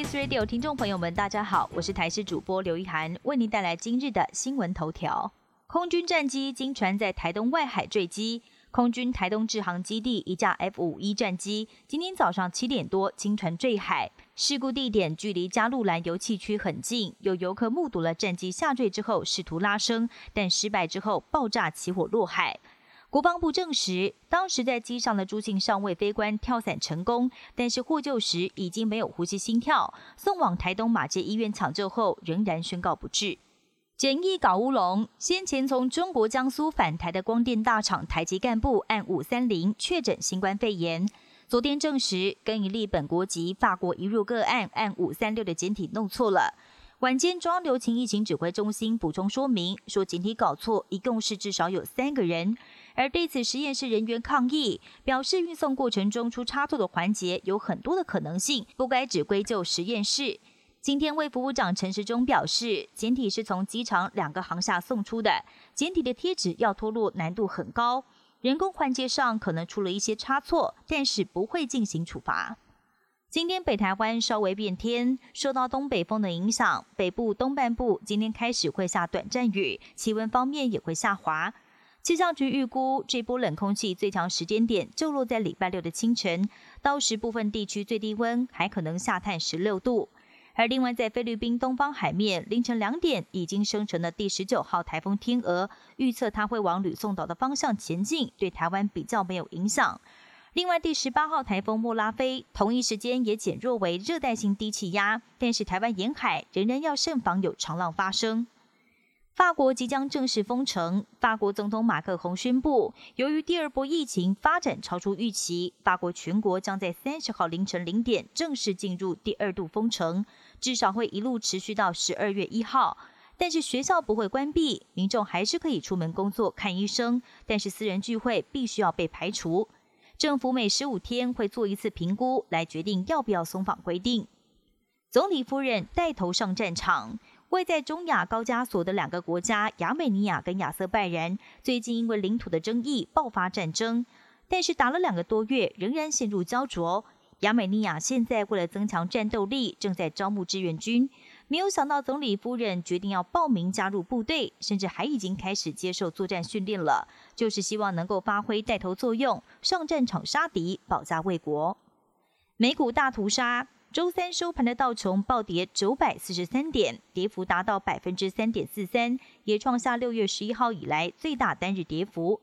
Radio 听众朋友们，大家好，我是台视主播刘一涵，为您带来今日的新闻头条。空军战机经传在台东外海坠机，空军台东制航基地一架 F 五一战机今天早上七点多经传坠海，事故地点距离加路兰油气区很近，有游客目睹了战机下坠之后试图拉升，但失败之后爆炸起火落海。国防部证实，当时在机上的朱姓上尉飞官跳伞成功，但是获救时已经没有呼吸心跳，送往台东马街医院抢救后，仍然宣告不治。简易搞乌龙，先前从中国江苏返台的光电大厂台籍干部按五三零确诊新冠肺炎，昨天证实跟一例本国籍法国移入个案按五三六的简体弄错了。晚间中央流行疫情指挥中心补充说明说，简体搞错，一共是至少有三个人。而对此，实验室人员抗议，表示运送过程中出差错的环节有很多的可能性，不该只归咎实验室。今天，卫福部长陈时中表示，简体是从机场两个航厦送出的，简体的贴纸要脱落难度很高，人工环节上可能出了一些差错，但是不会进行处罚。今天北台湾稍微变天，受到东北风的影响，北部东半部今天开始会下短暂雨，气温方面也会下滑。气象局预估，这波冷空气最强时间点就落在礼拜六的清晨，到时部分地区最低温还可能下探十六度。而另外，在菲律宾东方海面，凌晨两点已经生成的第十九号台风天鹅，预测它会往吕宋岛的方向前进，对台湾比较没有影响。另外，第十八号台风莫拉菲同一时间也减弱为热带性低气压，但是台湾沿海仍然要慎防有长浪发生。法国即将正式封城。法国总统马克宏宣布，由于第二波疫情发展超出预期，法国全国将在三十号凌晨零点正式进入第二度封城，至少会一路持续到十二月一号。但是学校不会关闭，民众还是可以出门工作、看医生，但是私人聚会必须要被排除。政府每十五天会做一次评估，来决定要不要松绑规定。总理夫人带头上战场。位在中亚高加索的两个国家亚美尼亚跟亚瑟拜然，最近因为领土的争议爆发战争，但是打了两个多月，仍然陷入焦灼。亚美尼亚现在为了增强战斗力，正在招募志愿军。没有想到总理夫人决定要报名加入部队，甚至还已经开始接受作战训练了，就是希望能够发挥带头作用，上战场杀敌，保家卫国。美股大屠杀。周三收盘的道琼暴跌九百四十三点，跌幅达到百分之三点四三，也创下六月十一号以来最大单日跌幅。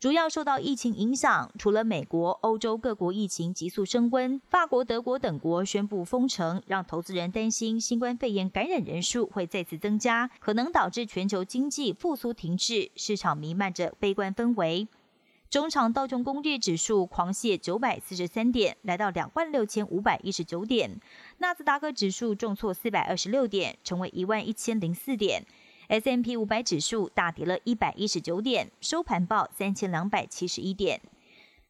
主要受到疫情影响，除了美国、欧洲各国疫情急速升温，法国、德国等国宣布封城，让投资人担心新冠肺炎感染人数会再次增加，可能导致全球经济复苏停滞，市场弥漫着悲观氛围。中场道琼工业指数狂泻九百四十三点，来到两万六千五百一十九点。纳斯达克指数重挫四百二十六点，成为一万一千零四点。S M P 五百指数大跌了一百一十九点，收盘报三千两百七十一点。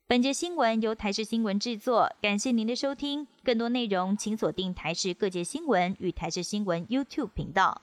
本节新闻由台视新闻制作，感谢您的收听。更多内容请锁定台视各界新闻与台视新闻 YouTube 频道。